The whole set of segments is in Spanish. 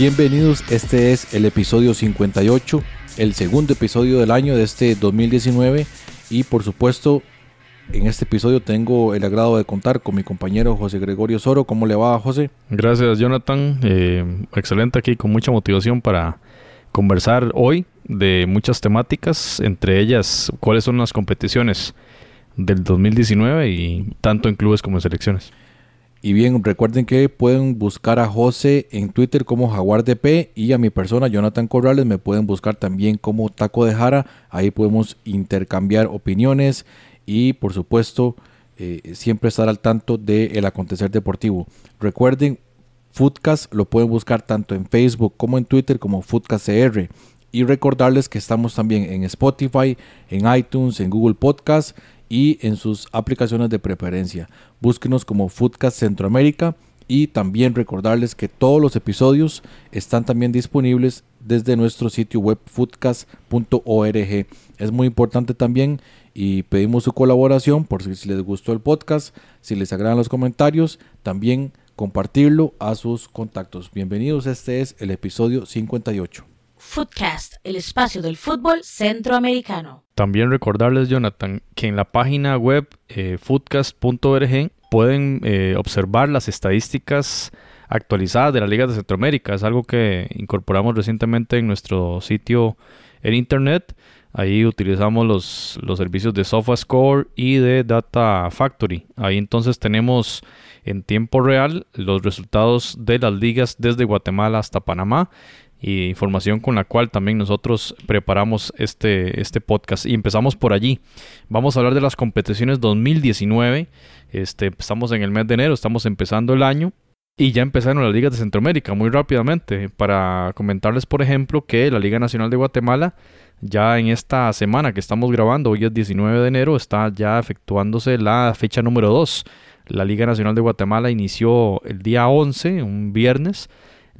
Bienvenidos, este es el episodio 58, el segundo episodio del año de este 2019 y por supuesto en este episodio tengo el agrado de contar con mi compañero José Gregorio Soro. ¿Cómo le va, José? Gracias, Jonathan. Eh, excelente aquí, con mucha motivación para conversar hoy de muchas temáticas, entre ellas cuáles son las competiciones del 2019 y tanto en clubes como en selecciones. Y bien, recuerden que pueden buscar a José en Twitter como JaguarDP y a mi persona, Jonathan Corrales, me pueden buscar también como Taco de Jara. Ahí podemos intercambiar opiniones y, por supuesto, eh, siempre estar al tanto del acontecer deportivo. Recuerden, Foodcast lo pueden buscar tanto en Facebook como en Twitter como FoodcastCR. Y recordarles que estamos también en Spotify, en iTunes, en Google Podcast y en sus aplicaciones de preferencia. Búsquenos como Foodcast Centroamérica y también recordarles que todos los episodios están también disponibles desde nuestro sitio web foodcast.org. Es muy importante también y pedimos su colaboración por si les gustó el podcast, si les agradan los comentarios, también compartirlo a sus contactos. Bienvenidos, este es el episodio 58. Footcast, el espacio del fútbol centroamericano. También recordarles, Jonathan, que en la página web eh, footcast.org pueden eh, observar las estadísticas actualizadas de la Liga de Centroamérica. Es algo que incorporamos recientemente en nuestro sitio en internet. Ahí utilizamos los, los servicios de SofaScore y de Data Factory. Ahí entonces tenemos en tiempo real los resultados de las ligas desde Guatemala hasta Panamá y información con la cual también nosotros preparamos este, este podcast y empezamos por allí. Vamos a hablar de las competiciones 2019. Este, estamos en el mes de enero, estamos empezando el año y ya empezaron las ligas de Centroamérica muy rápidamente. Para comentarles, por ejemplo, que la Liga Nacional de Guatemala ya en esta semana que estamos grabando, hoy es 19 de enero, está ya efectuándose la fecha número 2. La Liga Nacional de Guatemala inició el día 11, un viernes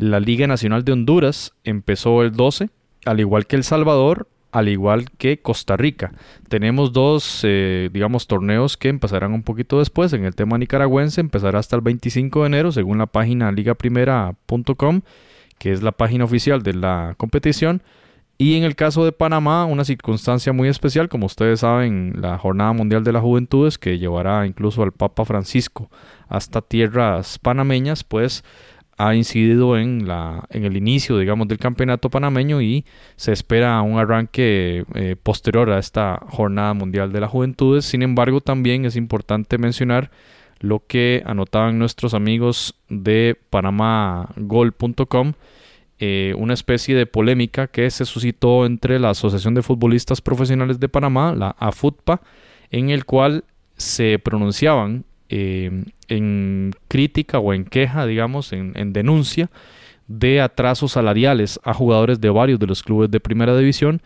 la Liga Nacional de Honduras empezó el 12, al igual que El Salvador, al igual que Costa Rica. Tenemos dos, eh, digamos, torneos que empezarán un poquito después. En el tema nicaragüense empezará hasta el 25 de enero, según la página ligaprimera.com, que es la página oficial de la competición. Y en el caso de Panamá, una circunstancia muy especial, como ustedes saben, la Jornada Mundial de la Juventudes, que llevará incluso al Papa Francisco hasta tierras panameñas, pues ha incidido en, la, en el inicio, digamos, del campeonato panameño y se espera un arranque eh, posterior a esta jornada mundial de la juventud. Sin embargo, también es importante mencionar lo que anotaban nuestros amigos de panamagol.com, eh, una especie de polémica que se suscitó entre la Asociación de Futbolistas Profesionales de Panamá, la AFUTPA, en el cual se pronunciaban eh, en crítica o en queja, digamos, en, denuncia de atrasos salariales a jugadores de varios de los clubes de primera división,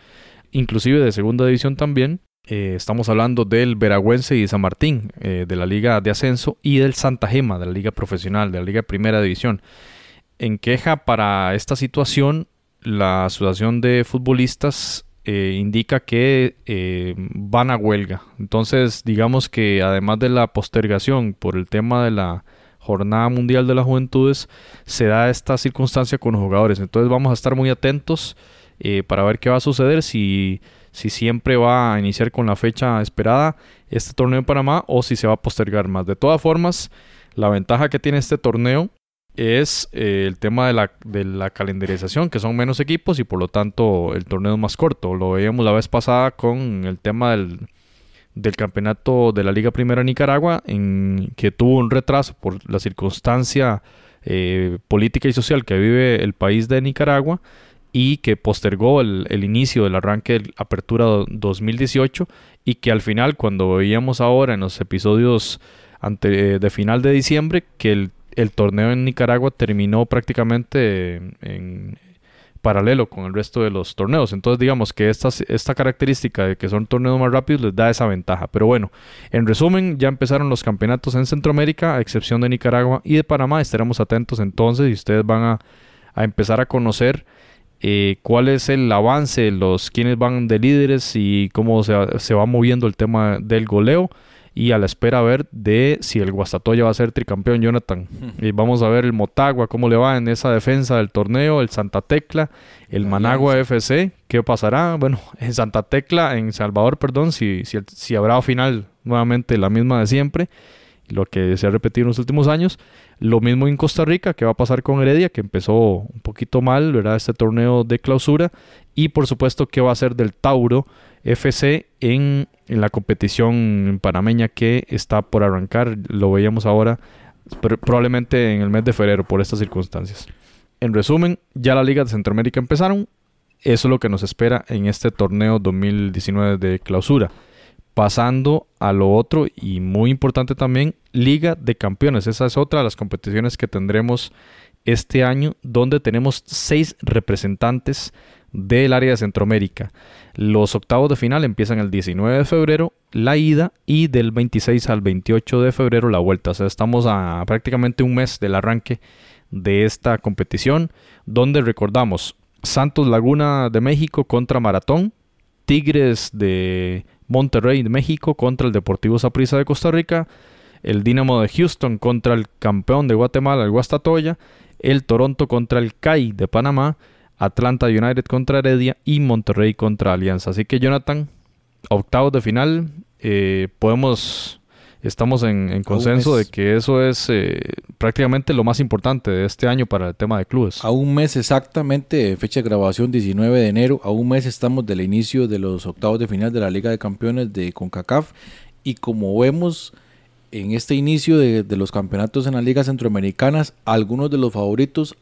inclusive de segunda división también. Eh, estamos hablando del Veragüense y San Martín eh, de la Liga de Ascenso y del Santa Gema de la Liga Profesional, de la Liga Primera División. En queja para esta situación, la Asociación de Futbolistas eh, indica que eh, van a huelga. Entonces, digamos que además de la postergación por el tema de la Jornada Mundial de las Juventudes, se da esta circunstancia con los jugadores. Entonces vamos a estar muy atentos eh, para ver qué va a suceder, si, si siempre va a iniciar con la fecha esperada este torneo en Panamá o si se va a postergar más. De todas formas, la ventaja que tiene este torneo es eh, el tema de la, de la calendarización, que son menos equipos y por lo tanto el torneo es más corto. Lo veíamos la vez pasada con el tema del, del campeonato de la Liga Primera Nicaragua, en que tuvo un retraso por la circunstancia eh, política y social que vive el país de Nicaragua y que postergó el, el inicio del arranque de Apertura 2018 y que al final cuando veíamos ahora en los episodios ante, de final de diciembre que el el torneo en Nicaragua terminó prácticamente en, paralelo con el resto de los torneos. Entonces digamos que esta, esta característica de que son torneos más rápidos les da esa ventaja. Pero bueno, en resumen, ya empezaron los campeonatos en Centroamérica, a excepción de Nicaragua y de Panamá. Estaremos atentos entonces y ustedes van a, empezar a conocer eh, cuál es el avance, los quienes van de líderes y cómo se, se va moviendo el tema del goleo y a la espera a ver de si el Guastatoya va a ser tricampeón, Jonathan. Y vamos a ver el Motagua, cómo le va en esa defensa del torneo, el Santa Tecla, el Managua FC, ¿qué pasará? Bueno, en Santa Tecla, en Salvador, perdón, si, si, si habrá final nuevamente la misma de siempre, lo que se ha repetido en los últimos años. Lo mismo en Costa Rica, que va a pasar con Heredia, que empezó un poquito mal, ¿verdad? Este torneo de clausura. Y por supuesto, ¿qué va a ser del Tauro FC en, en la competición panameña que está por arrancar? Lo veíamos ahora, probablemente en el mes de febrero, por estas circunstancias. En resumen, ya la Liga de Centroamérica empezaron. Eso es lo que nos espera en este torneo 2019 de clausura. Pasando a lo otro y muy importante también, Liga de Campeones. Esa es otra de las competiciones que tendremos este año, donde tenemos seis representantes del área de Centroamérica. Los octavos de final empiezan el 19 de febrero, la ida, y del 26 al 28 de febrero la vuelta. O sea, estamos a prácticamente un mes del arranque de esta competición, donde recordamos Santos Laguna de México contra Maratón, Tigres de Monterrey de México contra el Deportivo Saprissa de Costa Rica, el Dinamo de Houston contra el campeón de Guatemala, el Guastatoya, el Toronto contra el CAI de Panamá, Atlanta United contra Heredia y Monterrey contra Alianza. Así que Jonathan, octavos de final, eh, podemos estamos en, consenso de que eso es eh, prácticamente lo más importante de este año para el tema de clubes. A un mes exactamente, fecha de grabación 19 de enero, a un mes estamos del inicio de los octavos de final de la Liga de Campeones de CONCACAF y como vemos en este inicio de, de los campeonatos en las ligas centroamericanas, algunos de los favoritos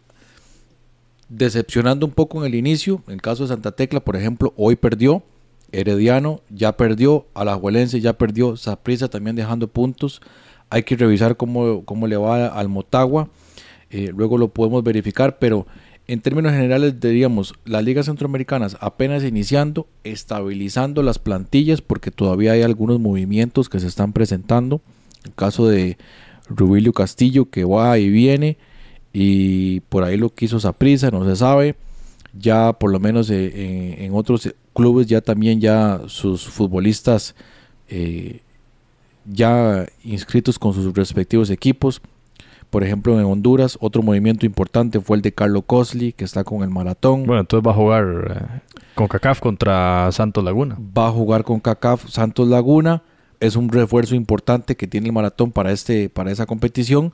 decepcionando un poco en el inicio, en el caso de Santa Tecla, por ejemplo, hoy perdió, Herediano ya perdió, Alajuelense ya perdió, Saprissa también dejando puntos. Hay que revisar cómo, cómo le va al Motagua. Eh, luego lo podemos verificar, pero en términos generales diríamos, las ligas centroamericanas apenas iniciando, estabilizando las plantillas porque todavía hay algunos movimientos que se están presentando. El caso de Rubilio Castillo que va y viene y por ahí lo quiso Saprissa, no se sabe ya por lo menos eh, en, otros clubes ya también ya sus futbolistas eh, ya inscritos con sus respectivos equipos. Por ejemplo, en Honduras, otro movimiento importante fue el de Carlos Cosley, que está con el maratón. Bueno, entonces va a jugar eh, con CACAF contra Santos Laguna. Va a jugar con CACAF Santos Laguna. Es un refuerzo importante que tiene el maratón para, este, para esa competición.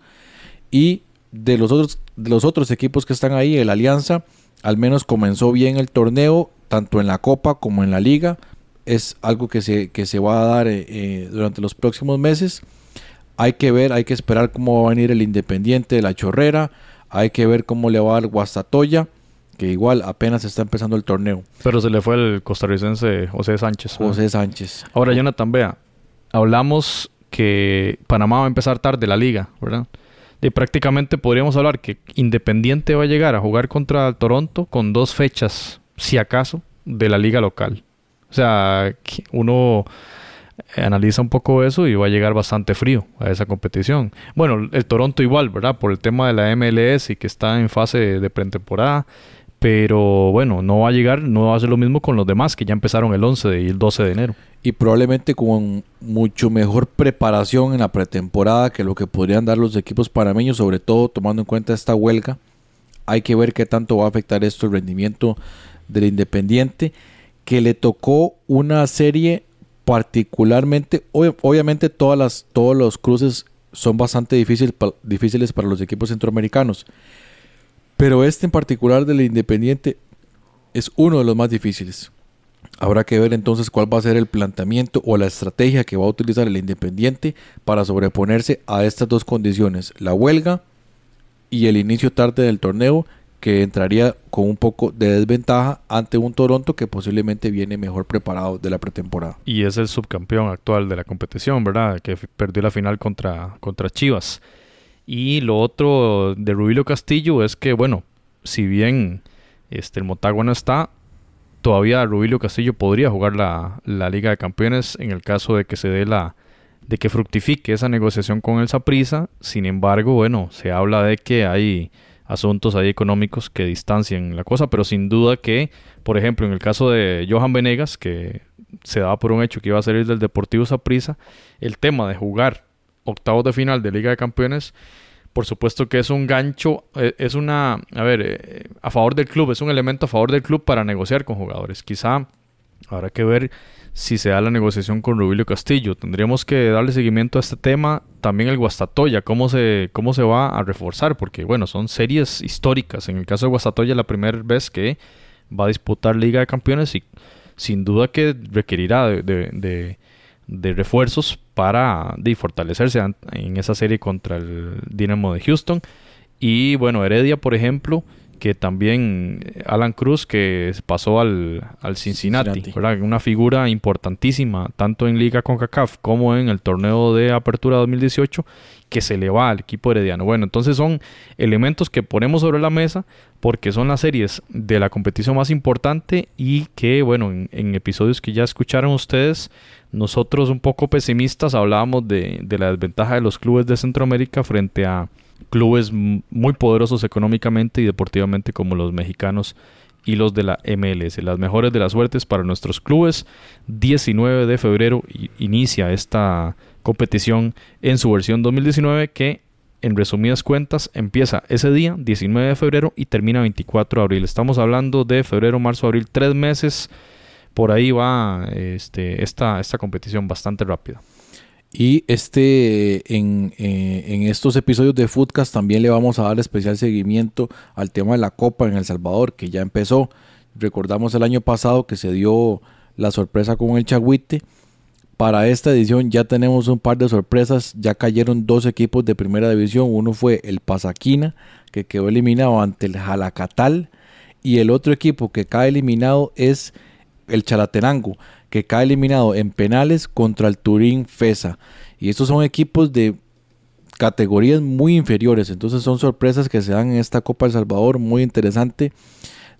Y de los, otros, de los otros equipos que están ahí, el Alianza, al menos comenzó bien el torneo, tanto en la Copa como en la Liga. Es algo que se, que se va a dar eh, eh, durante los próximos meses. Hay que ver, hay que esperar cómo va a venir el Independiente de la Chorrera. Hay que ver cómo le va al Guastatoya, que igual apenas está empezando el torneo. Pero se le fue el costarricense José Sánchez. José Sánchez. Ahora, Jonathan, vea, hablamos que Panamá va a empezar tarde la liga, ¿verdad? De prácticamente podríamos hablar que Independiente va a llegar a jugar contra Toronto con dos fechas, si acaso, de la liga local. O sea, uno analiza un poco eso y va a llegar bastante frío a esa competición. Bueno, el Toronto igual, ¿verdad? Por el tema de la MLS y que está en fase de pretemporada. Pero bueno, no va a llegar, no va a ser lo mismo con los demás que ya empezaron el 11 y el 12 de enero. Y probablemente con mucho mejor preparación en la pretemporada que lo que podrían dar los equipos panameños, sobre todo tomando en cuenta esta huelga. Hay que ver qué tanto va a afectar esto el rendimiento del Independiente, que le tocó una serie particularmente, obviamente todas las, todos los cruces son bastante difíciles, difíciles para los equipos centroamericanos pero este en particular del Independiente es uno de los más difíciles. Habrá que ver entonces cuál va a ser el planteamiento o la estrategia que va a utilizar el Independiente para sobreponerse a estas dos condiciones, la huelga y el inicio tarde del torneo que entraría con un poco de desventaja ante un Toronto que posiblemente viene mejor preparado de la pretemporada. Y es el subcampeón actual de la competición, ¿verdad? Que perdió la final contra, contra Chivas. Y lo otro de Rubilio Castillo es que, bueno, si bien este, el Motagua no está, todavía Rubilio Castillo podría jugar la, Liga de Campeones en el caso de que se dé la de que fructifique esa negociación con el Saprisa. Sin embargo, bueno, se habla de que hay asuntos ahí económicos que distancian la cosa, pero sin duda que, por ejemplo, en el caso de Johan Venegas, que se daba por un hecho que iba a salir del Deportivo Saprissa, el tema de jugar octavos de final de Liga de Campeones, por supuesto que es un gancho, eh, es una, a ver, eh, a favor del club, es un elemento a favor del club para negociar con jugadores. Quizá habrá que ver si se da la negociación con Rubilio Castillo. Tendríamos que darle seguimiento a este tema. También el Guastatoya, cómo se, cómo se va a reforzar, porque bueno, son series históricas. En el caso de Guastatoya, la primera vez que va a disputar Liga de Campeones y sin duda que requerirá de, refuerzos para fortalecerse en esa serie contra el Dinamo de Houston. Y bueno, Heredia, por ejemplo, que también eh, Alan Cruz que pasó al, al Cincinnati, una figura importantísima tanto en Liga CONCACAF como en el torneo de Apertura 2018 que se le va al equipo herediano. Bueno, entonces son elementos que ponemos sobre la mesa porque son las series de la competición más importante y que, bueno, en, episodios que ya escucharon ustedes, nosotros un poco pesimistas hablábamos de, de la desventaja de los clubes de Centroamérica frente a clubes muy poderosos económicamente y deportivamente como los mexicanos y los de la MLS. Las mejores de las suertes para nuestros clubes. 19 de febrero inicia esta competición en su versión 2019 que en resumidas cuentas empieza ese día, 19 de febrero y termina 24 de abril. Estamos hablando de febrero, marzo, abril, tres meses. Por ahí va este, esta, esta competición bastante rápida. Y este, en, eh, en, estos episodios de Foodcast también le vamos a dar especial seguimiento al tema de la Copa en El Salvador, que ya empezó. Recordamos el año pasado que se dio la sorpresa con el Chagüite. Para esta edición ya tenemos un par de sorpresas. Ya cayeron dos equipos de primera división. Uno fue el Pasaquina, que quedó eliminado ante el Jalacatal. Y el otro equipo que cae eliminado es el Chalatenango que cae eliminado en penales contra el Turín FESA. Y estos son equipos de categorías muy inferiores. Entonces son sorpresas que se dan en esta Copa El Salvador, muy interesante.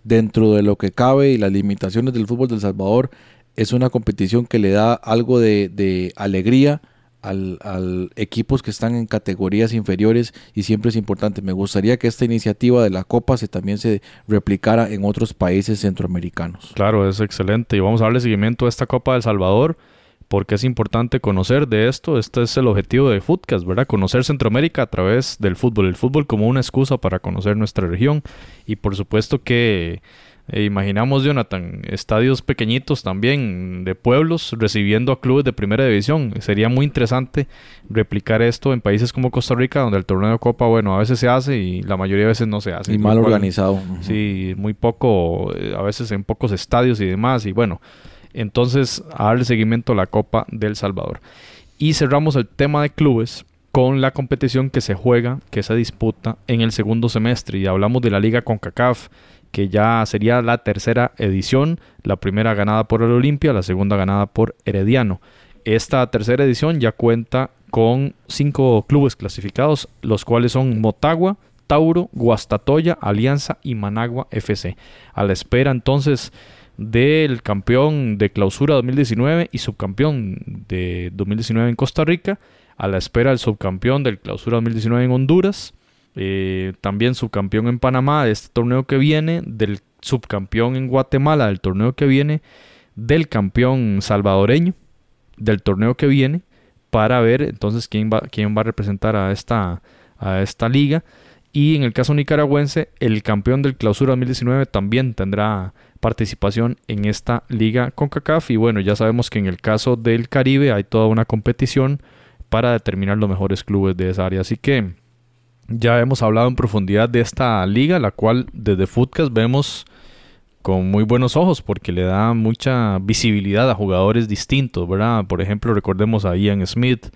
Dentro de lo que cabe y las limitaciones del fútbol del Salvador, es una competición que le da algo de, alegría al, equipos que están en categorías inferiores y siempre es importante. Me gustaría que esta iniciativa de la Copa se también se replicara en otros países centroamericanos. Claro, es excelente y vamos a darle seguimiento a esta Copa del Salvador porque es importante conocer de esto. Este es el objetivo de Footcast, ¿verdad? Conocer Centroamérica a través del fútbol. El fútbol como una excusa para conocer nuestra región y por supuesto que e imaginamos, Jonathan, estadios pequeñitos también de pueblos recibiendo a clubes de primera división. Sería muy interesante replicar esto en países como Costa Rica, donde el torneo de Copa, bueno, a veces se hace y la mayoría de veces no se hace. Y mal organizado. Sí, muy poco, eh, a veces en pocos estadios y demás. Y bueno, entonces a darle seguimiento a la Copa del Salvador. Y cerramos el tema de clubes con la competición que se juega, que se disputa en el segundo semestre. Y hablamos de la Liga CONCACAF que ya sería la tercera edición, la primera ganada por el Olimpia, la segunda ganada por Herediano. Esta tercera edición ya cuenta con cinco clubes clasificados, los cuales son Motagua, Tauro, Guastatoya, Alianza y Managua FC. A la espera entonces del campeón de clausura 2019 y subcampeón de 2019 en Costa Rica, a la espera del subcampeón del clausura 2019 en Honduras, eh, también subcampeón en Panamá de este torneo que viene, del subcampeón en Guatemala del torneo que viene, del campeón salvadoreño del torneo que viene, para ver entonces quién va, quién va a representar a esta, a esta liga. Y en el caso nicaragüense, el campeón del clausura 2019 también tendrá participación en esta liga con CACAF. Y bueno, ya sabemos que en el caso del Caribe hay toda una competición para determinar los mejores clubes de esa área. Así que ya hemos hablado en profundidad de esta liga, la cual desde Footcast vemos con muy buenos ojos porque le da mucha visibilidad a jugadores distintos, ¿verdad? Por ejemplo, recordemos a Ian Smith,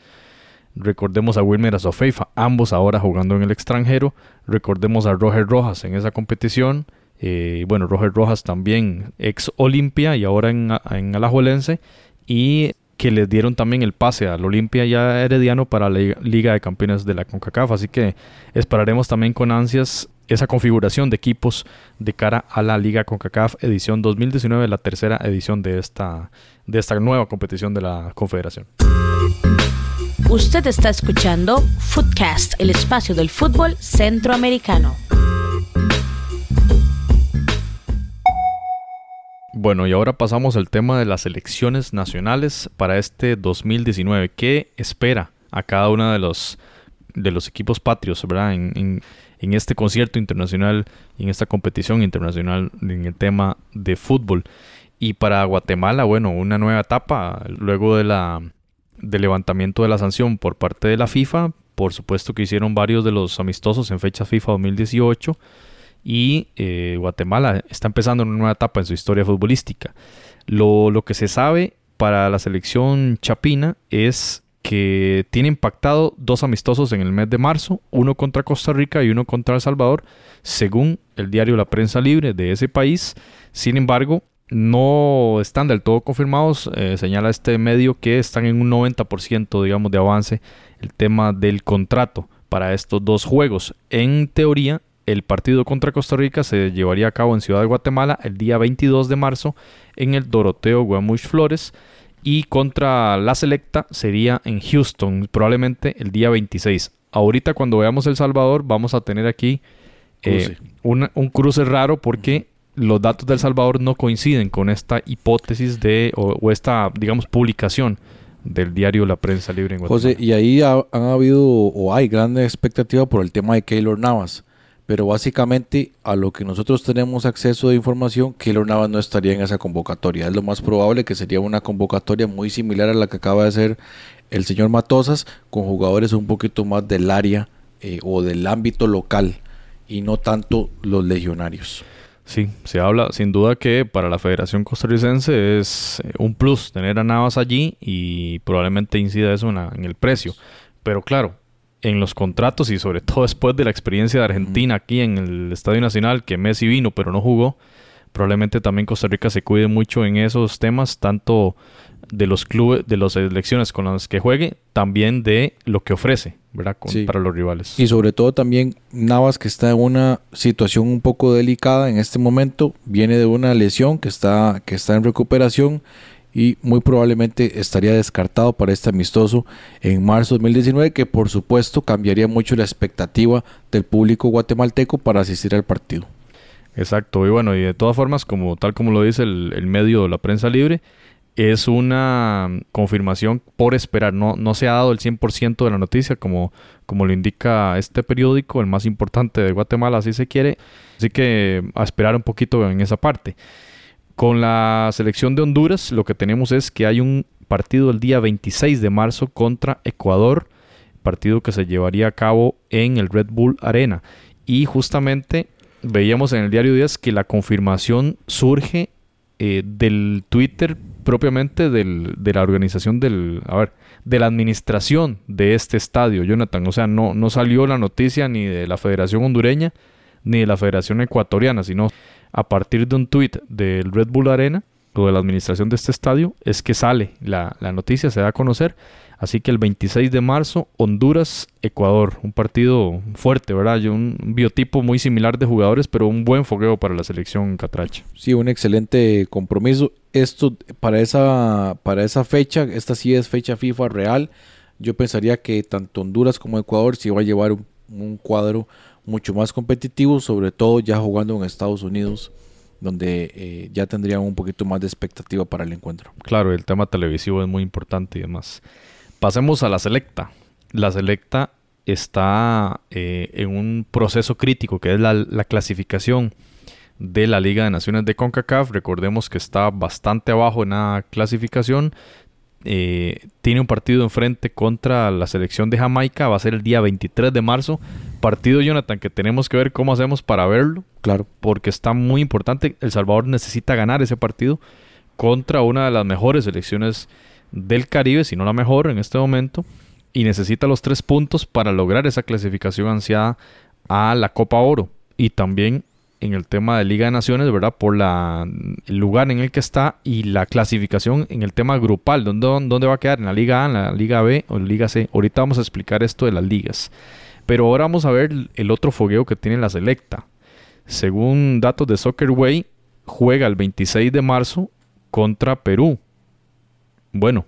recordemos a Wilmer Azofeifa, ambos ahora jugando en el extranjero, recordemos a Roger Rojas en esa competición, eh, bueno, Roger Rojas también ex Olimpia y ahora en, en Alajuelense, y que les dieron también el pase al Olimpia ya Herediano para la Liga de Campeones de la CONCACAF. Así que esperaremos también con ansias esa configuración de equipos de cara a la Liga CONCACAF edición 2019, la tercera edición de esta, de esta nueva competición de la Confederación. Usted está escuchando Footcast, el espacio del fútbol centroamericano. Bueno, y ahora pasamos al tema de las elecciones nacionales para este 2019. ¿Qué espera a cada uno de los, de los equipos patrios, ¿verdad? En, en, este concierto internacional en esta competición internacional en el tema de fútbol. Y para Guatemala, bueno, una nueva etapa luego de la, del levantamiento de la sanción por parte de la FIFA. Por supuesto que hicieron varios de los amistosos en fecha FIFA 2018 y eh, Guatemala está empezando una nueva etapa en su historia futbolística. Lo, lo, que se sabe para la selección chapina es que tiene impactado dos amistosos en el mes de marzo, uno contra Costa Rica y uno contra El Salvador, según el diario La Prensa Libre de ese país. Sin embargo, no están del todo confirmados. Eh, señala este medio que están en un 90% digamos, de avance el tema del contrato para estos dos juegos. En teoría, el partido contra Costa Rica se llevaría a cabo en Ciudad de Guatemala el día 22 de marzo en el Doroteo Guamuch Flores y contra la Selecta sería en Houston, probablemente el día 26. Ahorita cuando veamos El Salvador vamos a tener aquí eh, un cruce raro porque los datos del Salvador no coinciden con esta hipótesis de o, esta digamos publicación del diario La Prensa Libre en Guatemala. José, y ahí han habido o hay gran expectativa por el tema de Keylor Navas pero básicamente a lo que nosotros tenemos acceso de información, Keylor Navas no estaría en esa convocatoria. Es lo más probable que sería una convocatoria muy similar a la que acaba de hacer el señor Matosas, con jugadores un poquito más del área eh, o del ámbito local y no tanto los legionarios. Sí, se habla sin duda que para la Federación Costarricense es eh, un plus tener a Navas allí y probablemente incida eso en el precio. Pero claro, en los contratos y sobre todo después de la experiencia de Argentina aquí en el Estadio Nacional, que Messi vino pero no jugó, probablemente también Costa Rica se cuide mucho en esos temas, tanto de los clubes, de las elecciones con las que juegue, también de lo que ofrece, ¿verdad? Para los rivales. Y sobre todo también Navas, que está en una situación un poco delicada en este momento, viene de una lesión que está, que está en recuperación y muy probablemente estaría descartado para este amistoso en marzo de 2019 que por supuesto cambiaría mucho la expectativa del público guatemalteco para asistir al partido. Exacto, y bueno, y de todas formas, como tal como lo dice el, el medio La Prensa Libre, es una confirmación por esperar, no, no se ha dado el 100% de la noticia como, como lo indica este periódico, el más importante de Guatemala, así se quiere, así que a esperar un poquito en esa parte. Con la selección de Honduras lo que tenemos es que hay un partido el día 26 de marzo contra Ecuador, partido que se llevaría a cabo en el Red Bull Arena. Y justamente veíamos en el diario Díaz que la confirmación surge eh, del Twitter propiamente del, de la organización del, a ver, de la administración de este estadio, Jonathan. O sea, no, no salió la noticia ni de la Federación Hondureña ni de la Federación Ecuatoriana, sino a partir de un tuit del Red Bull Arena o de la administración de este estadio, es que sale la, noticia, se da a conocer. Así que el 26 de marzo, Honduras-Ecuador, un partido fuerte, ¿verdad? Un biotipo muy similar de jugadores, pero un buen fogueo para la selección catracha. Sí, un excelente compromiso. Esto, para esa, para esa fecha, esta sí es fecha FIFA real. Yo pensaría que tanto Honduras como Ecuador se va a llevar un cuadro mucho más competitivo, sobre todo ya jugando en Estados Unidos, donde eh, ya tendrían un poquito más de expectativa para el encuentro. Claro, el tema televisivo es muy importante y demás. Pasemos a la selecta. La selecta está eh, en un proceso crítico que es la, la, clasificación de la Liga de Naciones de CONCACAF. Recordemos que está bastante abajo en la clasificación. Eh, tiene un partido enfrente contra la selección de Jamaica. Va a ser el día 23 de marzo partido, Jonathan, que tenemos que ver cómo hacemos para verlo. Claro. Porque está muy importante. El Salvador necesita ganar ese partido contra una de las mejores selecciones del Caribe, si no la mejor en este momento. Y necesita los tres puntos para lograr esa clasificación ansiada a la Copa Oro. Y también en el tema de Liga de Naciones, ¿verdad? Por la, el lugar en el que está y la clasificación en el tema grupal. ¿Dónde, ¿Dónde va a quedar? ¿En la Liga A, en la Liga B o en la Liga C? Ahorita vamos a explicar esto de las ligas. Pero ahora vamos a ver el otro fogueo que tiene la selecta. Según datos de Soccerway, juega el 26 de marzo contra Perú. Bueno,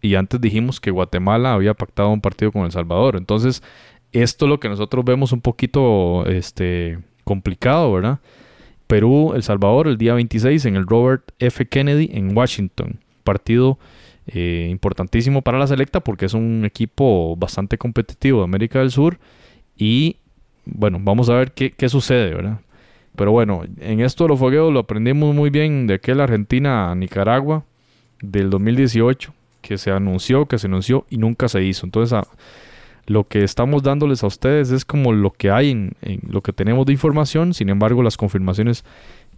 y antes dijimos que Guatemala había pactado un partido con El Salvador. Entonces, esto es lo que nosotros vemos un poquito este, complicado, ¿verdad? Perú, El Salvador el día 26 en el Robert F. Kennedy en Washington. Partido eh, importantísimo para la selecta porque es un equipo bastante competitivo de América del Sur y bueno, vamos a ver qué, qué sucede, ¿verdad? Pero bueno, en esto de los fogueos lo aprendimos muy bien de aquel Argentina-Nicaragua del 2018, que se anunció, que se anunció y nunca se hizo. Entonces, lo que estamos dándoles a ustedes es como lo que hay en, lo que tenemos de información, sin embargo las confirmaciones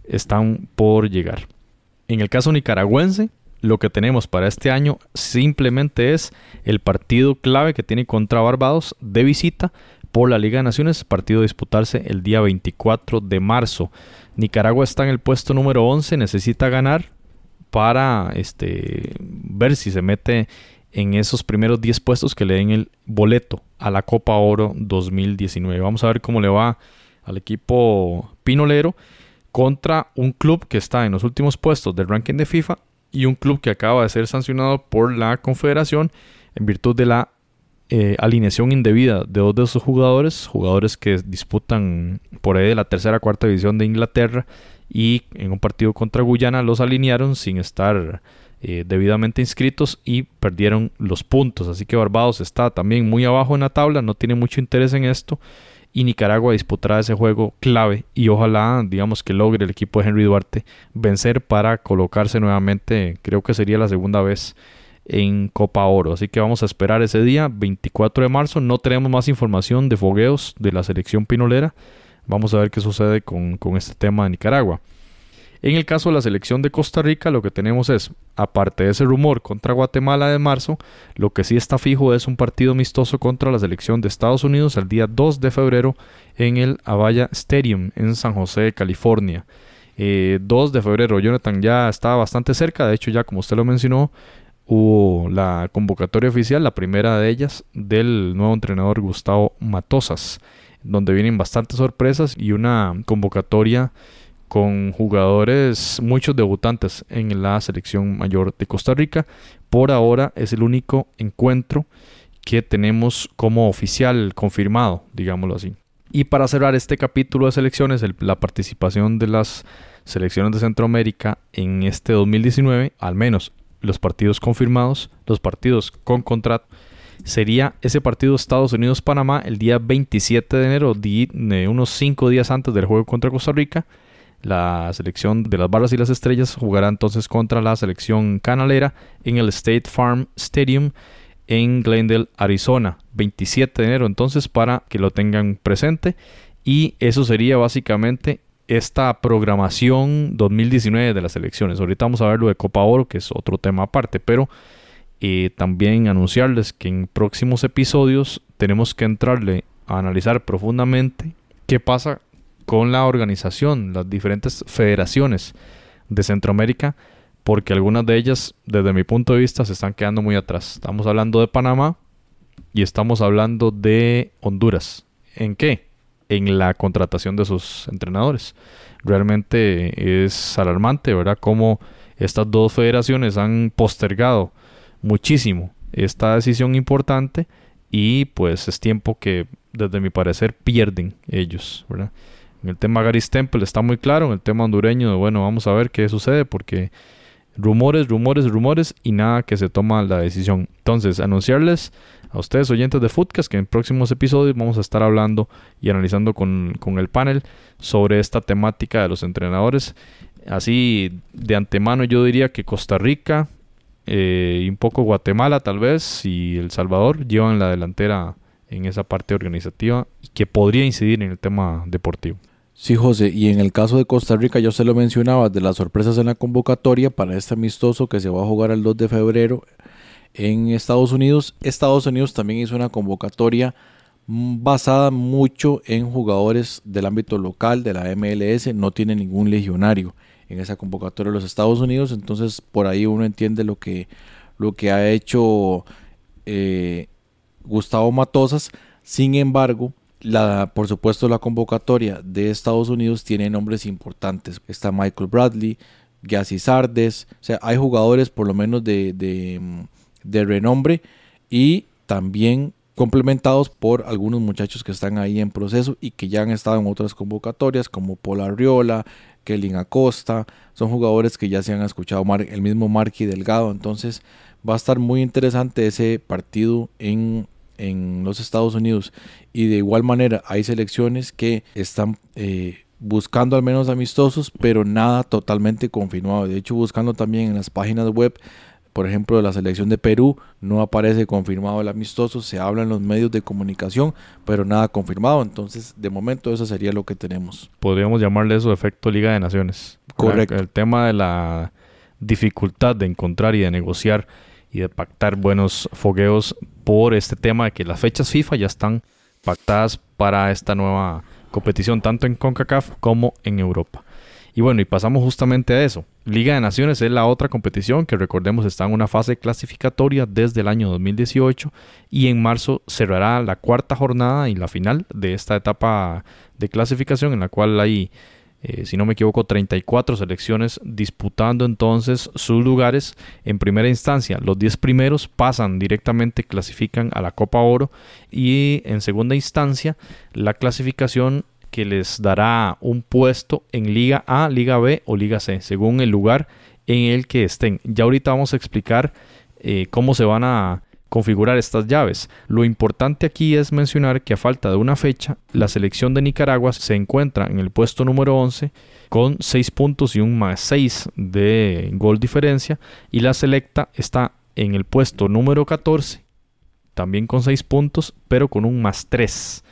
están por llegar. En el caso nicaragüense, lo que tenemos para este año simplemente es el partido clave que tiene contra Barbados de visita por la Liga de Naciones, partido a disputarse el día 24 de marzo. Nicaragua está en el puesto número 11, necesita ganar para este, ver si se mete en esos primeros 10 puestos que le den el boleto a la Copa Oro 2019. Vamos a ver cómo le va al equipo pinolero contra un club que está en los últimos puestos del ranking de FIFA y un club que acaba de ser sancionado por la Confederación en virtud de la eh, alineación indebida de dos de sus jugadores, jugadores que disputan por ahí de la tercera cuarta división de Inglaterra y en un partido contra Guyana los alinearon sin estar eh, debidamente inscritos y perdieron los puntos. Así que Barbados está también muy abajo en la tabla, no tiene mucho interés en esto. Y Nicaragua disputará ese juego clave y ojalá, digamos, que logre el equipo de Henry Duarte vencer para colocarse nuevamente, creo que sería la segunda vez en Copa Oro. Así que vamos a esperar ese día, 24 de marzo. No tenemos más información de fogueos de la selección pinolera. Vamos a ver qué sucede con, con este tema de Nicaragua. En el caso de la selección de Costa Rica, lo que tenemos es, aparte de ese rumor contra Guatemala de marzo, lo que sí está fijo es un partido amistoso contra la selección de Estados Unidos el día 2 de febrero en el Avaya Stadium en San José, California. 2 eh, de febrero, Jonathan ya está bastante cerca, de hecho ya como usted lo mencionó, hubo la convocatoria oficial, la primera de ellas, del nuevo entrenador Gustavo Matosas, donde vienen bastantes sorpresas y una convocatoria con jugadores, muchos debutantes en la selección mayor de Costa Rica. Por ahora es el único encuentro que tenemos como oficial confirmado, digámoslo así. Y para cerrar este capítulo de selecciones, la participación de las selecciones de Centroamérica en este 2019, al menos los partidos confirmados, los partidos con contrato, sería ese partido Estados Unidos-Panamá el día 27 de enero, unos 5 días antes del juego contra Costa Rica la selección de las barras y las estrellas jugará entonces contra la selección canalera en el State Farm Stadium en Glendale, Arizona, 27 de enero entonces para que lo tengan presente y eso sería básicamente esta programación 2019 de las elecciones. Ahorita vamos a ver lo de Copa Oro, que es otro tema aparte, pero eh, también anunciarles que en próximos episodios tenemos que entrarle a analizar profundamente qué pasa con la organización, las diferentes federaciones de Centroamérica, porque algunas de ellas, desde mi punto de vista, se están quedando muy atrás. Estamos hablando de Panamá y estamos hablando de Honduras. ¿En qué? En la contratación de sus entrenadores. Realmente es alarmante, ¿verdad? Cómo estas dos federaciones han postergado muchísimo esta decisión importante y pues es tiempo que desde mi parecer pierden ellos, ¿verdad? En el tema Gary Temple está muy claro, en el tema hondureño, bueno, vamos a ver qué sucede porque rumores, rumores, rumores y nada que se toma la decisión. Entonces, anunciarles a ustedes oyentes de Footcast que en próximos episodios vamos a estar hablando y analizando con, el panel sobre esta temática de los entrenadores. Así de antemano yo diría que Costa Rica eh, y un poco Guatemala tal vez y El Salvador llevan la delantera en esa parte organizativa y que podría incidir en el tema deportivo. Sí, José, y en el caso de Costa Rica, yo se lo mencionaba, de las sorpresas en la convocatoria para este amistoso que se va a jugar el 2 de febrero en Estados Unidos. Estados Unidos también hizo una convocatoria basada mucho en jugadores del ámbito local de la MLS, no tiene ningún legionario en esa convocatoria de los Estados Unidos, entonces por ahí uno entiende lo que, lo que ha hecho eh, Gustavo Matosas. Sin embargo, la, por supuesto, la convocatoria de Estados Unidos tiene nombres importantes. Está Michael Bradley, Gassi Sardes, o sea, hay jugadores por lo menos de, de, renombre y también complementados por algunos muchachos que están ahí en proceso y que ya han estado en otras convocatorias como Paul Arriola, Kelly Acosta, son jugadores que ya se han escuchado, el mismo Marky Delgado, entonces va a estar muy interesante ese partido en, en los Estados Unidos y de igual manera hay selecciones que están eh, buscando al menos amistosos, pero nada totalmente confirmado. De hecho, buscando también en las páginas web, por ejemplo, de la selección de Perú, no aparece confirmado el amistoso, se habla en los medios de comunicación, pero nada confirmado. Entonces, de momento, eso sería lo que tenemos. Podríamos llamarle eso efecto Liga de Naciones. Correcto. El tema de la dificultad de encontrar y de negociar y de pactar buenos fogueos por este tema de que las fechas FIFA ya están pactadas para esta nueva competición, tanto en CONCACAF como en Europa. Y bueno, y pasamos justamente a eso. Liga de Naciones es la otra competición que recordemos está en una fase clasificatoria desde el año 2018 y en marzo cerrará la cuarta jornada y la final de esta etapa de clasificación en la cual hay eh, si no me equivoco, 34 selecciones disputando entonces sus lugares. En primera instancia, los 10 primeros pasan directamente, clasifican a la Copa Oro y en segunda instancia, la clasificación que les dará un puesto en Liga A, Liga B o Liga C, según el lugar en el que estén. Ya ahorita vamos a explicar eh, cómo se van a configurar estas llaves. Lo importante aquí es mencionar que a falta de una fecha, la selección de Nicaragua se encuentra en el puesto número 11 con 6 puntos y un más 6 de gol diferencia y la selecta está en el puesto número 14 también con 6 puntos pero con un más 3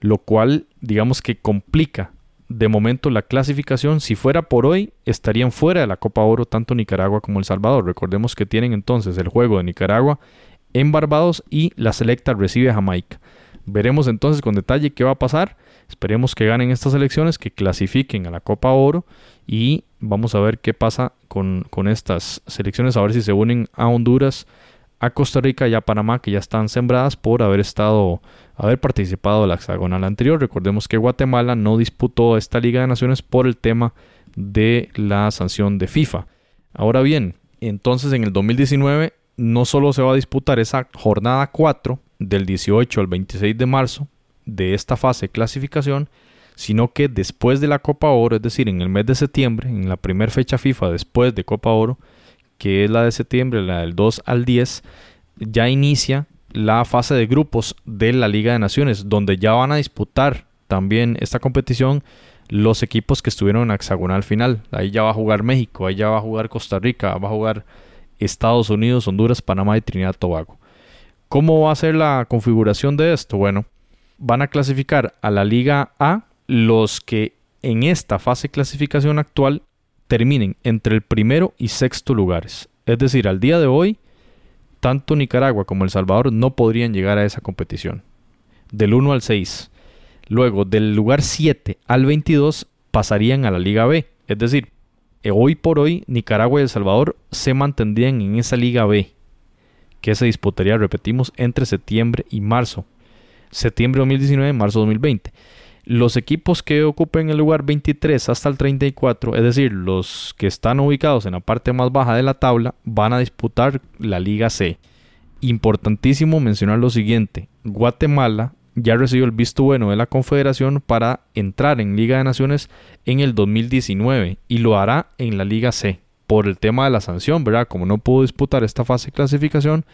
lo cual digamos que complica de momento la clasificación, si fuera por hoy, estarían fuera de la Copa Oro tanto Nicaragua como El Salvador. Recordemos que tienen entonces el juego de Nicaragua en Barbados y la selecta recibe a Jamaica. Veremos entonces con detalle qué va a pasar. Esperemos que ganen estas elecciones, que clasifiquen a la Copa Oro y vamos a ver qué pasa con, con estas selecciones, a ver si se unen a Honduras, a Costa Rica y a Panamá, que ya están sembradas por haber estado, haber participado de la hexagonal anterior. Recordemos que Guatemala no disputó esta Liga de Naciones por el tema de la sanción de FIFA. Ahora bien, entonces en el 2019 no solo se va a disputar esa jornada 4 del 18 al 26 de marzo de esta fase de clasificación, sino que después de la Copa Oro, es decir, en el mes de septiembre, en la primera fecha FIFA después de Copa Oro, que es la de septiembre, la del 2 al 10, ya inicia la fase de grupos de la Liga de Naciones, donde ya van a disputar también esta competición los equipos que estuvieron en hexagonal final. Ahí ya va a jugar México, ahí ya va a jugar Costa Rica, va a jugar Estados Unidos, Honduras, Panamá y Trinidad y Tobago. ¿Cómo va a ser la configuración de esto? Bueno, van a clasificar a la Liga A los que en esta fase de clasificación actual terminen entre el primero y sexto lugares. Es decir, al día de hoy, tanto Nicaragua como El Salvador no podrían llegar a esa competición. Del 1 al 6. Luego, del lugar 7 al 22 pasarían a la Liga B. Es decir, hoy por hoy Nicaragua y El Salvador se mantendrían en esa Liga B, que se disputaría, repetimos, entre septiembre y marzo. Septiembre 2019, marzo 2020. Los equipos que ocupen el lugar 23 hasta el 34, es decir, los que están ubicados en la parte más baja de la tabla, van a disputar la Liga C. Importantísimo mencionar lo siguiente, Guatemala ya recibió el visto bueno de la Confederación para entrar en Liga de Naciones en el 2019 y lo hará en la Liga C por el tema de la sanción, ¿verdad? Como no pudo disputar esta fase de clasificación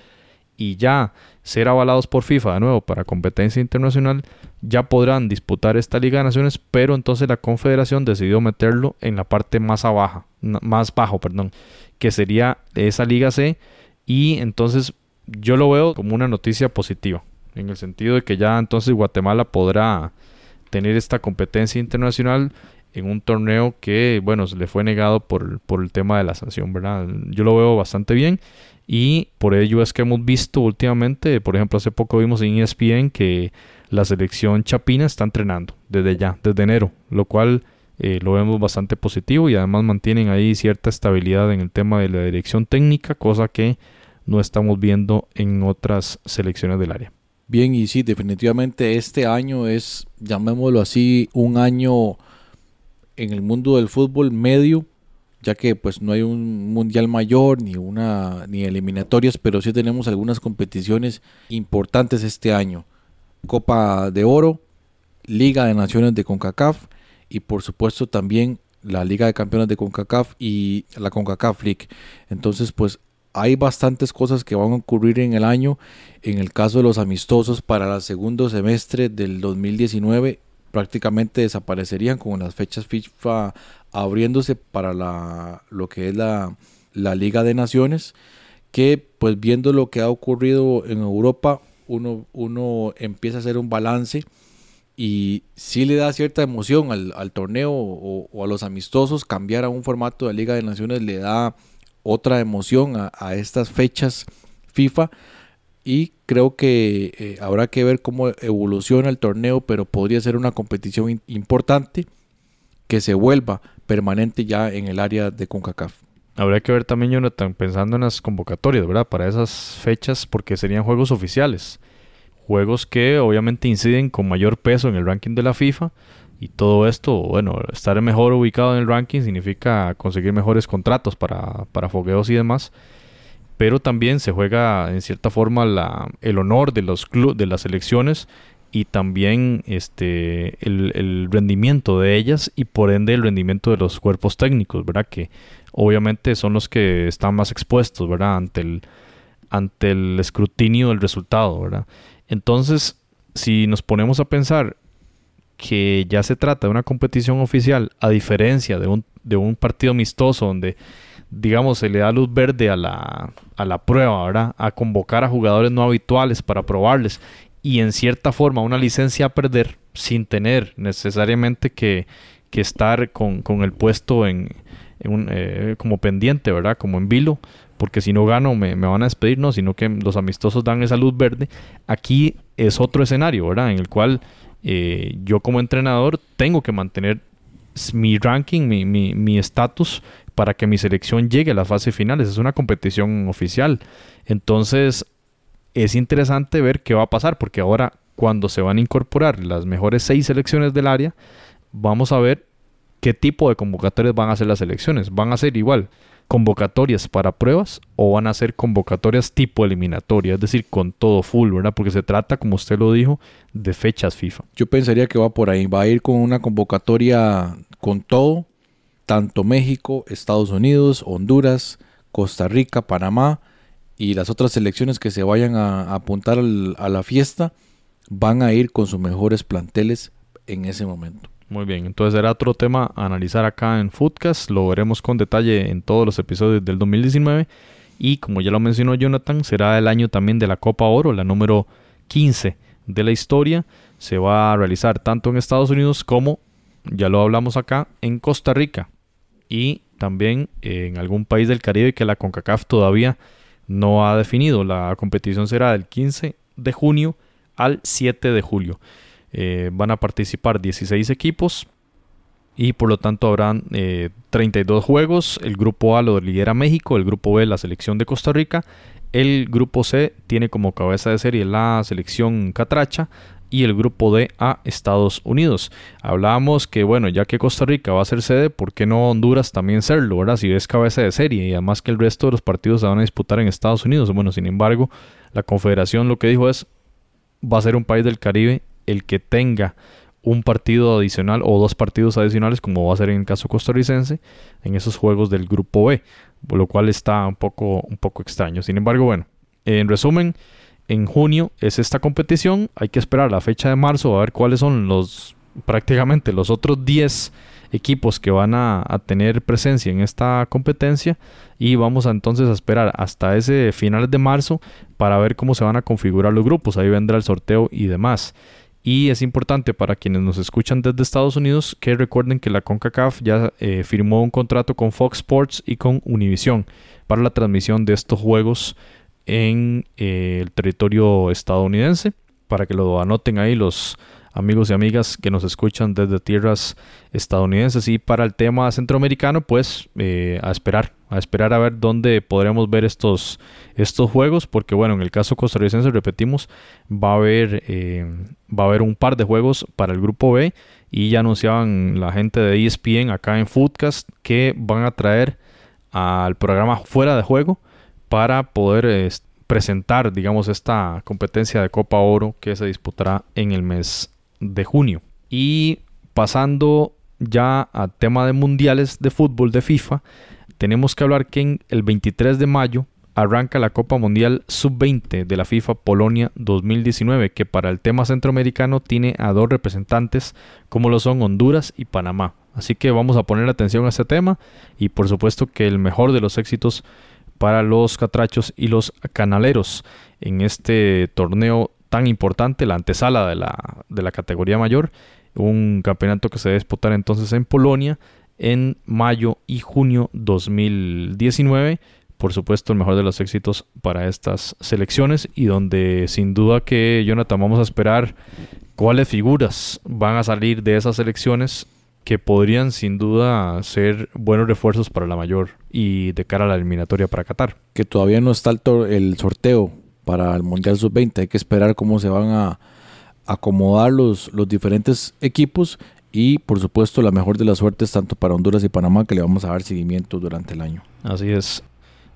y ya ser avalados por FIFA de nuevo para competencia internacional, ya podrán disputar esta Liga de Naciones, pero entonces la Confederación decidió meterlo en la parte más abajo, más bajo, perdón, que sería esa Liga C y entonces yo lo veo como una noticia positiva en el sentido de que ya entonces Guatemala podrá tener esta competencia internacional en un torneo que, bueno, se le fue negado por, el tema de la sanción, ¿verdad? Yo lo veo bastante bien y por ello es que hemos visto últimamente, por ejemplo, hace poco vimos en ESPN que la selección chapina está entrenando desde ya, desde enero, lo cual eh, lo vemos bastante positivo y además mantienen ahí cierta estabilidad en el tema de la dirección técnica, cosa que no estamos viendo en otras selecciones del área. Bien, y sí, definitivamente este año es, llamémoslo así, un año en el mundo del fútbol medio ya que pues no hay un mundial mayor ni una ni eliminatorias, pero sí tenemos algunas competiciones importantes este año. Copa de Oro, Liga de Naciones de CONCACAF y por supuesto también la Liga de Campeones de CONCACAF y la CONCACAF League. Entonces, pues hay bastantes cosas que van a ocurrir en el año. En el caso de los amistosos para el segundo semestre del 2019 prácticamente desaparecerían con las fechas FIFA abriéndose para la, lo que es la, la Liga de Naciones, que pues viendo lo que ha ocurrido en Europa, uno, uno empieza a hacer un balance y sí le da cierta emoción al, torneo o, a los amistosos, cambiar a un formato de Liga de Naciones le da otra emoción a, estas fechas FIFA y creo que eh, habrá que ver cómo evoluciona el torneo, pero podría ser una competición importante que se vuelva permanente ya en el área de CONCACAF. Habría que ver también, Jonathan, pensando en las convocatorias, ¿verdad? Para esas fechas, porque serían juegos oficiales. Juegos que obviamente inciden con mayor peso en el ranking de la FIFA. Y todo esto, bueno, estar mejor ubicado en el ranking significa conseguir mejores contratos para, para fogueos y demás. Pero también se juega en cierta forma el honor de los de las selecciones y también este el, rendimiento de ellas y por ende el rendimiento de los cuerpos técnicos, ¿verdad? Que obviamente son los que están más expuestos, ¿verdad? Ante el, ante el escrutinio del resultado, ¿verdad? Entonces, si nos ponemos a pensar que ya se trata de una competición oficial, a diferencia de un, de un partido amistoso donde, digamos, se le da luz verde a la, a la prueba, ¿verdad? A convocar a jugadores no habituales para probarles y en cierta forma una licencia a perder sin tener necesariamente que, estar con, el puesto en, un, eh, como pendiente, ¿verdad? Como en vilo, porque si no gano me, van a despedir, no, sino que los amistosos dan esa luz verde. Aquí es otro escenario, ¿verdad? En el cual eh, yo como entrenador tengo que mantener mi ranking, mi estatus para que mi selección llegue a las fases finales. Es una competición oficial. Entonces, es interesante ver qué va a pasar, porque ahora cuando se van a incorporar las mejores seis selecciones del área, vamos a ver qué tipo de convocatorias van a ser las selecciones. ¿Van a ser igual convocatorias para pruebas o van a ser convocatorias tipo eliminatoria? Es decir, con todo full, ¿verdad? Porque se trata, como usted lo dijo, de fechas FIFA. Yo pensaría que va por ahí. Va a ir con una convocatoria con todo, tanto México, Estados Unidos, Honduras, Costa Rica, Panamá y las otras selecciones que se vayan a, apuntar a la fiesta van a ir con sus mejores planteles en ese momento. Muy bien, entonces será otro tema a analizar acá en Foodcast, lo veremos con detalle en todos los episodios del 2019 y como ya lo mencionó Jonathan, será el año también de la Copa Oro, la número 15 de la historia, se va a realizar tanto en Estados Unidos como, ya lo hablamos acá, en Costa Rica y también en algún país del Caribe que la CONCACAF todavía no ha definido. La competición será del 15 de junio al 7 de julio. Eh, van a participar 16 equipos y por lo tanto habrán 32 eh, juegos. El grupo A lo lidera México, el grupo B la selección de Costa Rica, el grupo C tiene como cabeza de serie la selección Catracha y el grupo D a Estados Unidos. Hablábamos que, bueno, ya que Costa Rica va a ser sede, ¿por qué no Honduras también serlo, verdad? Si es cabeza de serie y además que el resto de los partidos se van a disputar en Estados Unidos. Bueno, sin embargo, la Confederación lo que dijo es, va a ser un país del Caribe el que tenga un partido adicional o dos partidos adicionales, como va a ser en el caso costarricense, en esos juegos del grupo B, lo cual está un poco, un poco extraño. Sin embargo, bueno, en resumen, en junio es esta competición. Hay que esperar la fecha de marzo a ver cuáles son los prácticamente los otros 10 equipos que van a, tener presencia en esta competencia y vamos a entonces a esperar hasta ese finales de marzo para ver cómo se van a configurar los grupos. Ahí vendrá el sorteo y demás. Y es importante para quienes nos escuchan desde Estados Unidos que recuerden que la CONCACAF ya eh, firmó un contrato con Fox Sports y con Univision para la transmisión de estos juegos en eh, el territorio estadounidense. Para que lo anoten ahí los amigos y amigas que nos escuchan desde tierras estadounidenses. Y para el tema centroamericano, pues eh, a esperar, a esperar a ver dónde podremos ver estos, estos juegos. Porque bueno, en el caso costarricense, repetimos, va a haber, eh, va a haber un par de juegos para el grupo B y ya anunciaban la gente de ESPN acá en Foodcast que van a traer al programa fuera de juego para poder presentar, digamos, esta competencia de Copa Oro que se disputará en el mes de junio. Y pasando ya a tema de mundiales de fútbol de FIFA, tenemos que hablar que en el 23 de mayo arranca la Copa Mundial Sub-20 de la FIFA Polonia 2019, que para el tema centroamericano tiene a dos representantes como lo son Honduras y Panamá. Así que vamos a poner atención a este tema y por supuesto que el mejor de los éxitos para los catrachos y los canaleros en este torneo tan importante, la antesala de la, de la categoría mayor, un campeonato que se debe disputar entonces en Polonia en mayo y junio 2019 por supuesto, el mejor de los éxitos para estas selecciones y donde sin duda que Jonathan vamos a esperar cuáles figuras van a salir de esas selecciones que podrían sin duda ser buenos refuerzos para la mayor y de cara a la eliminatoria para Qatar. Que todavía no está el, sorteo para el Mundial Sub-20, hay que esperar cómo se van a acomodar los, los diferentes equipos y por supuesto la mejor de las suertes tanto para Honduras y Panamá que le vamos a dar seguimiento durante el año. Así es.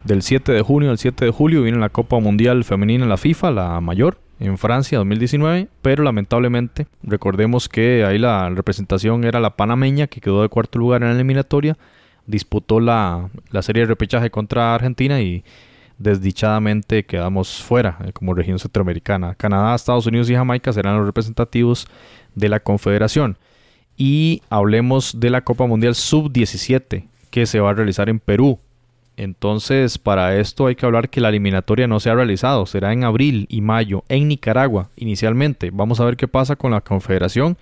Del 7 de junio al 7 de julio viene la Copa Mundial Femenina en la FIFA, la mayor, en Francia 2019, pero lamentablemente recordemos que ahí la representación era la panameña que quedó de cuarto lugar en la eliminatoria, disputó la, serie de repechaje contra Argentina y desdichadamente quedamos fuera eh, como región centroamericana. Canadá, Estados Unidos y Jamaica serán los representativos de la confederación. Y hablemos de la Copa Mundial Sub-17 que se va a realizar en Perú entonces, para esto hay que hablar que la eliminatoria no se ha realizado, será en abril y mayo en Nicaragua inicialmente. Vamos a ver qué pasa con la Confederación,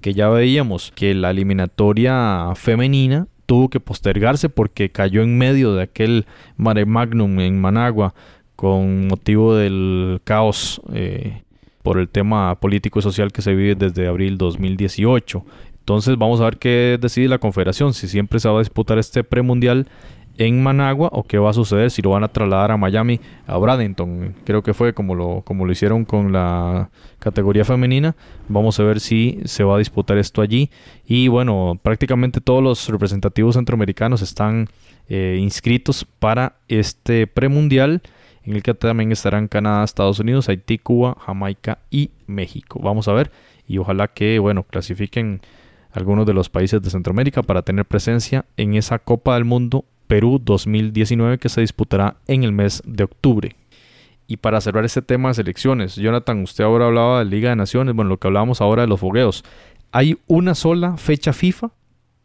que ya veíamos que la eliminatoria femenina tuvo que postergarse porque cayó en medio de aquel mare magnum en Managua con motivo del caos eh, por el tema político y social que se vive desde abril 2018. Entonces vamos a ver qué decide la Confederación, si siempre se va a disputar este premundial en Managua o qué va a suceder si lo van a trasladar a Miami, a Bradenton. Creo que fue como lo, como lo hicieron con la categoría femenina. Vamos a ver si se va a disputar esto allí. Y bueno, prácticamente todos los representativos centroamericanos están eh, inscritos para este premundial en el que también estarán Canadá, Estados Unidos, Haití, Cuba, Jamaica y México. Vamos a ver y ojalá que bueno clasifiquen algunos de los países de Centroamérica para tener presencia en esa Copa del Mundo Perú 2019 que se disputará en el mes de octubre. Y para cerrar este tema de selecciones, Jonathan, usted ahora hablaba de Liga de Naciones, bueno, lo que hablábamos ahora de los fogueos. Hay una sola fecha FIFA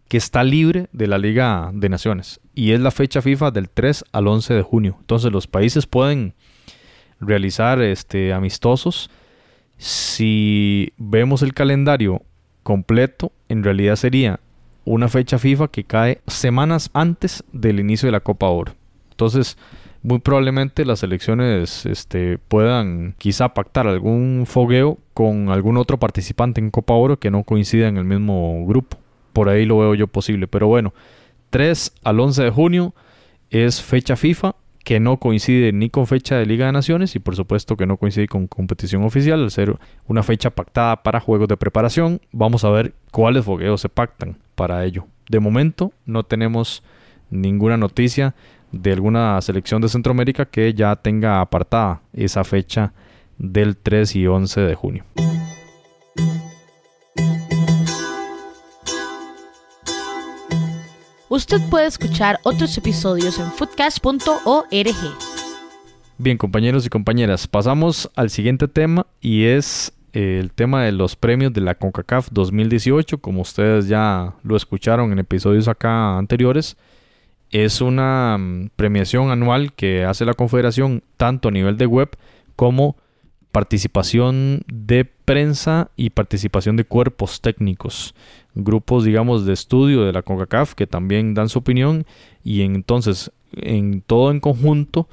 que está libre de la Liga de Naciones y es la fecha FIFA del 3 al 11 de junio. Entonces los países pueden realizar este, amistosos. Si vemos el calendario completo, en realidad sería una fecha FIFA que cae semanas antes del inicio de la Copa Oro. Entonces, muy probablemente las elecciones este, puedan quizá pactar algún fogueo con algún otro participante en Copa Oro que no coincida en el mismo grupo. Por ahí lo veo yo posible. Pero bueno, 3 al 11 de junio es fecha FIFA que no coincide ni con fecha de Liga de Naciones y por supuesto que no coincide con competición oficial, al ser una fecha pactada para juegos de preparación. Vamos a ver cuáles fogueos se pactan para ello. De momento no tenemos ninguna noticia de alguna selección de Centroamérica que ya tenga apartada esa fecha del 3 y 11 de junio. Usted puede escuchar otros episodios en foodcast.org. Bien, compañeros y compañeras, pasamos al siguiente tema y es eh, el tema de los premios de la CONCACAF 2018. Como ustedes ya lo escucharon en episodios acá anteriores, es una mm, premiación anual que hace la Confederación tanto a nivel de web como participación de prensa y participación de cuerpos técnicos, grupos digamos de estudio de la CONCACAF que también dan su opinión y entonces en todo en conjunto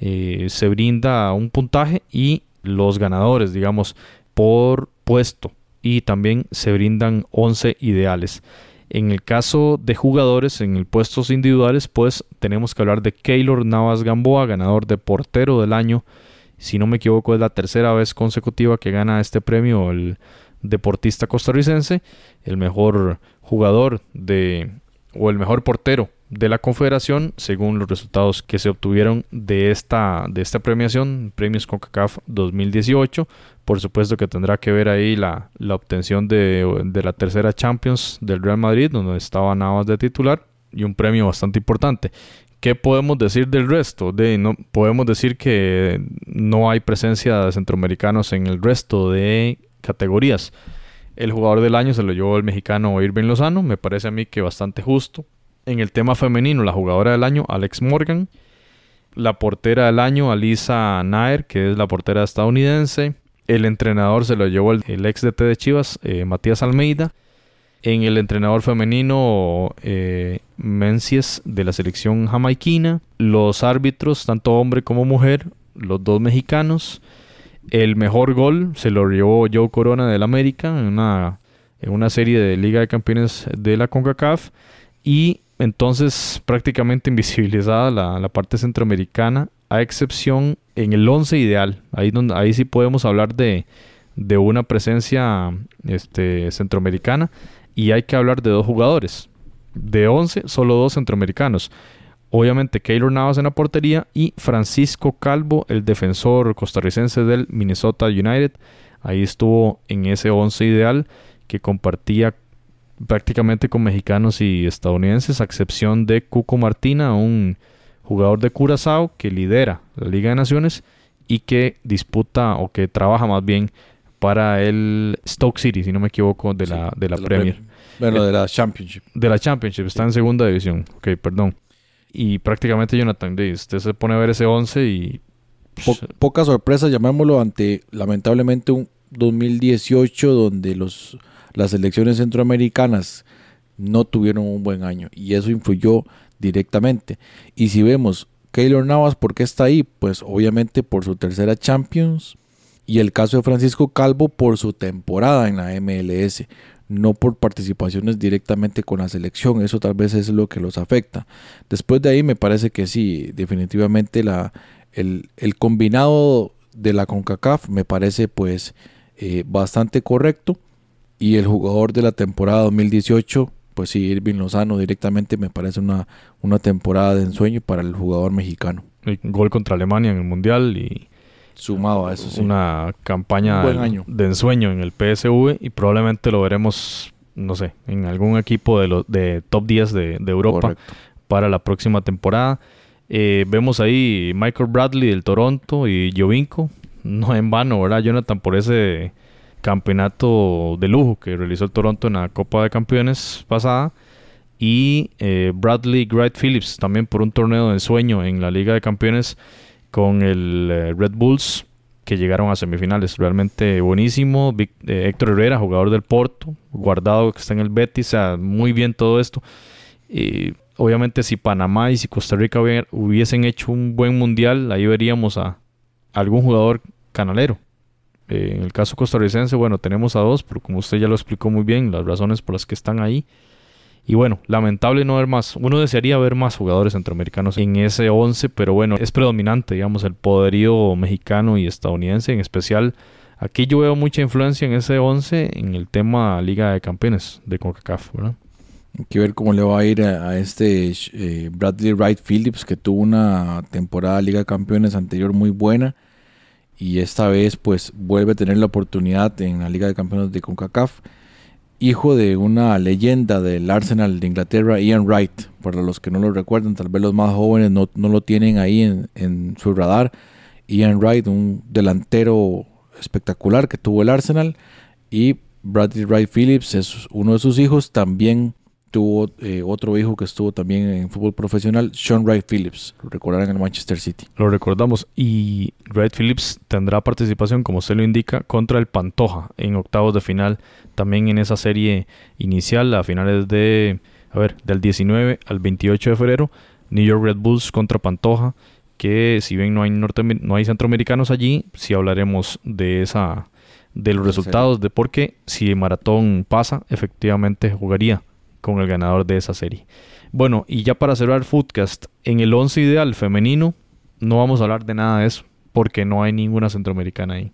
eh, se brinda un puntaje y los ganadores digamos por puesto y también se brindan 11 ideales. En el caso de jugadores en el puestos individuales, pues tenemos que hablar de Keylor Navas Gamboa, ganador de portero del año si no me equivoco, es la tercera vez consecutiva que gana este premio el deportista costarricense, el mejor jugador de o el mejor portero de la Confederación según los resultados que se obtuvieron de esta, de esta premiación, Premios CONCACAF 2018. Por supuesto que tendrá que ver ahí la, obtención de, la tercera Champions del Real Madrid, donde estaba Navas de titular, y un premio bastante importante. ¿Qué podemos decir del resto? De, no, podemos decir que no hay presencia de centroamericanos en el resto de categorías. El jugador del año se lo llevó el mexicano Irving Lozano, me parece a mí que bastante justo. En el tema femenino, la jugadora del año, Alex Morgan. La portera del año, Alisa Nair, que es la portera estadounidense. El entrenador se lo llevó el, ex DT de Chivas, eh, Matías Almeida. En el entrenador femenino, eh, Mencies de la selección jamaiquina. Los árbitros, tanto hombre como mujer, los dos mexicanos. El mejor gol se lo llevó Joe Corona del América en una, en una serie de Liga de Campeones de la CONCACAF. Y entonces prácticamente invisibilizada la, parte centroamericana, a excepción en el 11 ideal. Ahí, donde, ahí sí podemos hablar de, una presencia este, centroamericana. Y hay que hablar de dos jugadores. De 11, solo dos centroamericanos. Obviamente Keylor Navas en la portería y Francisco Calvo, el defensor costarricense del Minnesota United. Ahí estuvo en ese 11 ideal que compartía prácticamente con mexicanos y estadounidenses, a excepción de Cuco Martina, un jugador de Curazao que lidera la Liga de Naciones y que disputa o que trabaja más bien para el Stoke City, si no me equivoco, de la, de la Premier. Bueno, de la Championship. De la Championship, está en segunda división. Ok, perdón. Y prácticamente Jonathan, usted se pone a ver ese 11 y... poca sorpresa, llamémoslo, ante lamentablemente un 2018 donde los las elecciones centroamericanas no tuvieron un buen año y eso influyó directamente. Y si vemos Keylor Navas, ¿por qué está ahí? Pues obviamente por su tercera Champions y el caso de Francisco Calvo por su temporada en la MLS, no por participaciones directamente con la selección, eso tal vez es lo que los afecta. Después de ahí me parece que sí, definitivamente la, el, combinado de la CONCACAF me parece pues eh, bastante correcto y el jugador de la temporada 2018, pues sí, Irving Lozano directamente me parece una, una temporada de ensueño para el jugador mexicano. gol contra Alemania en el Mundial y sumado a eso, sí. Una campaña de ensueño en el PSV y probablemente lo veremos, no sé, en algún equipo de, los de top 10 de, Europa para la próxima temporada. Eh, vemos ahí Michael Bradley del Toronto y Jovinko, no en vano, ¿verdad, Jonathan? Por ese campeonato de lujo que realizó el Toronto en la Copa de Campeones pasada. Y eh, Bradley Wright Phillips también por un torneo de ensueño en la Liga de Campeones con el eh, Red Bulls que llegaron a semifinales. Realmente buenísimo. Eh, Héctor Herrera, jugador del Porto, guardado que está en el Betis. O sea, muy bien todo esto. Y obviamente si Panamá y si Costa Rica hubiesen hecho un buen mundial, ahí veríamos a algún jugador canalero. Eh, en el caso costarricense, bueno, tenemos a dos, pero como usted ya lo explicó muy bien, las razones por las que están ahí. Y bueno, lamentable no ver más. Uno desearía ver más jugadores centroamericanos en ese 11, pero bueno, es predominante, digamos, el poderío mexicano y estadounidense en especial. Aquí yo veo mucha influencia en ese 11 en el tema Liga de Campeones de CONCACAF, ¿verdad? Hay que ver cómo le va a ir a, este eh, Bradley Wright Phillips, que tuvo una temporada Liga de Campeones anterior muy buena y esta vez pues vuelve a tener la oportunidad en la Liga de Campeones de CONCACAF. Hijo de una leyenda del Arsenal de Inglaterra, Ian Wright. Para los que no lo recuerdan, tal vez los más jóvenes no, lo tienen ahí en, en, su radar. Ian Wright, un delantero espectacular que tuvo el Arsenal. Y Bradley Wright Phillips es uno de sus hijos, también tuvo eh, otro hijo que estuvo también en fútbol profesional, Sean Wright Phillips, lo recordarán en el Manchester City. Lo recordamos y Wright Phillips tendrá participación, como se lo indica, contra el Pantoja en octavos de final, también en esa serie inicial a finales de, a ver, del 19 al 28 de febrero, New York Red Bulls contra Pantoja, que si bien no hay, norte, no hay centroamericanos allí, sí hablaremos de esa de los resultados, de por qué si Maratón pasa, efectivamente jugaría con el ganador de esa serie. Bueno, y ya para cerrar Footcast, en el 11 ideal femenino no vamos a hablar de nada de eso, porque no hay ninguna centroamericana ahí.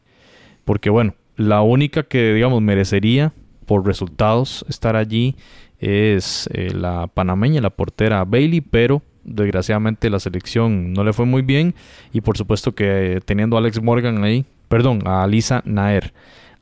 Porque bueno, La única que, digamos, merecería por resultados estar allí es eh, la panameña, la portera Bailey, pero desgraciadamente la selección no le fue muy bien y por supuesto que teniendo a Alex Morgan ahí, perdón, a Lisa Naer,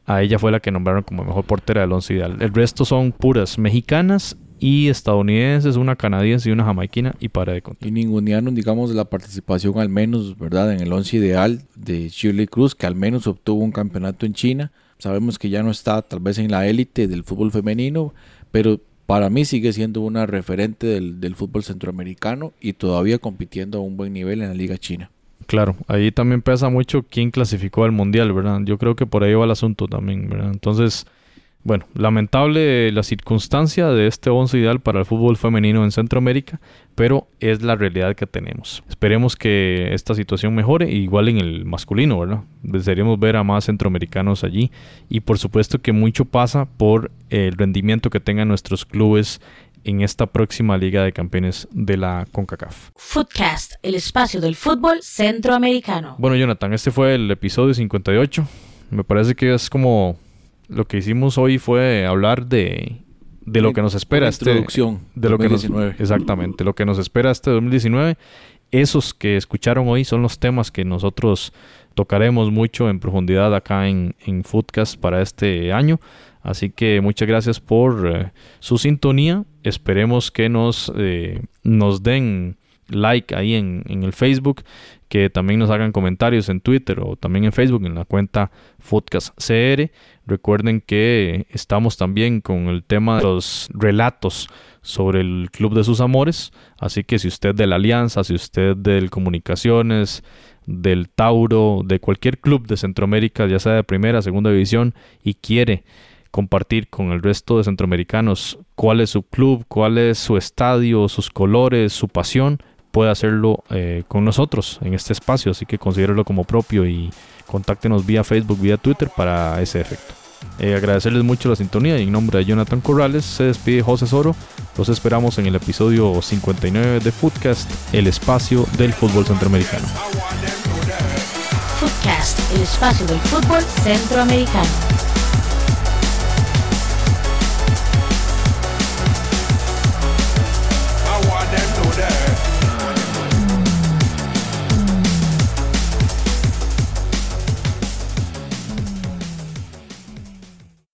a ella fue la que nombraron como mejor portera del once ideal. El resto son puras mexicanas y estadounidenses, una canadiense y una jamaiquina y para de contar. Y ningunearon, digamos, la participación al menos, ¿verdad? En el once ideal de Shirley Cruz, que al menos obtuvo un campeonato en China. Sabemos que ya no está tal vez en la élite del fútbol femenino, pero para mí sigue siendo una referente del, del fútbol centroamericano y todavía compitiendo a un buen nivel en la liga china. Claro, ahí también pesa mucho quién clasificó al mundial, ¿verdad? Yo creo que por ahí va el asunto también, ¿verdad? Entonces, bueno, lamentable la circunstancia de este once ideal para el fútbol femenino en Centroamérica, pero es la realidad que tenemos. Esperemos que esta situación mejore, igual en el masculino, ¿verdad? Desearíamos ver a más centroamericanos allí y por supuesto que mucho pasa por el rendimiento que tengan nuestros clubes en esta próxima Liga de Campeones de la CONCACAF. Footcast, el espacio del fútbol centroamericano. Bueno, Jonathan, este fue el episodio 58. Me parece que es como lo que hicimos hoy fue hablar de, de lo que nos espera este introducción de lo que nos, exactamente lo que nos espera este 2019 esos que escucharon hoy son los temas que nosotros tocaremos mucho en profundidad acá en, en Foodcast para este año. Así que muchas gracias por eh, su sintonía. Esperemos que nos eh, nos den like ahí en, en el Facebook que también nos hagan comentarios en Twitter o también en Facebook en la cuenta Foodcast CR Recuerden que estamos también con el tema de los relatos sobre el Club de sus Amores. Así que si usted de la Alianza, si usted del Comunicaciones, del Tauro, de cualquier club de Centroamérica, ya sea de primera, segunda división, y quiere compartir con el resto de centroamericanos cuál es su club, cuál es su estadio, sus colores, su pasión, puede hacerlo eh, con nosotros en este espacio. Así que considérelo como propio y contáctenos vía Facebook, vía Twitter para ese efecto. Eh, agradecerles mucho la sintonía y en nombre de Jonathan Corrales se despide José Soro. Los esperamos en el episodio 59 de Footcast, el espacio del fútbol centroamericano. Footcast, el espacio del fútbol centroamericano.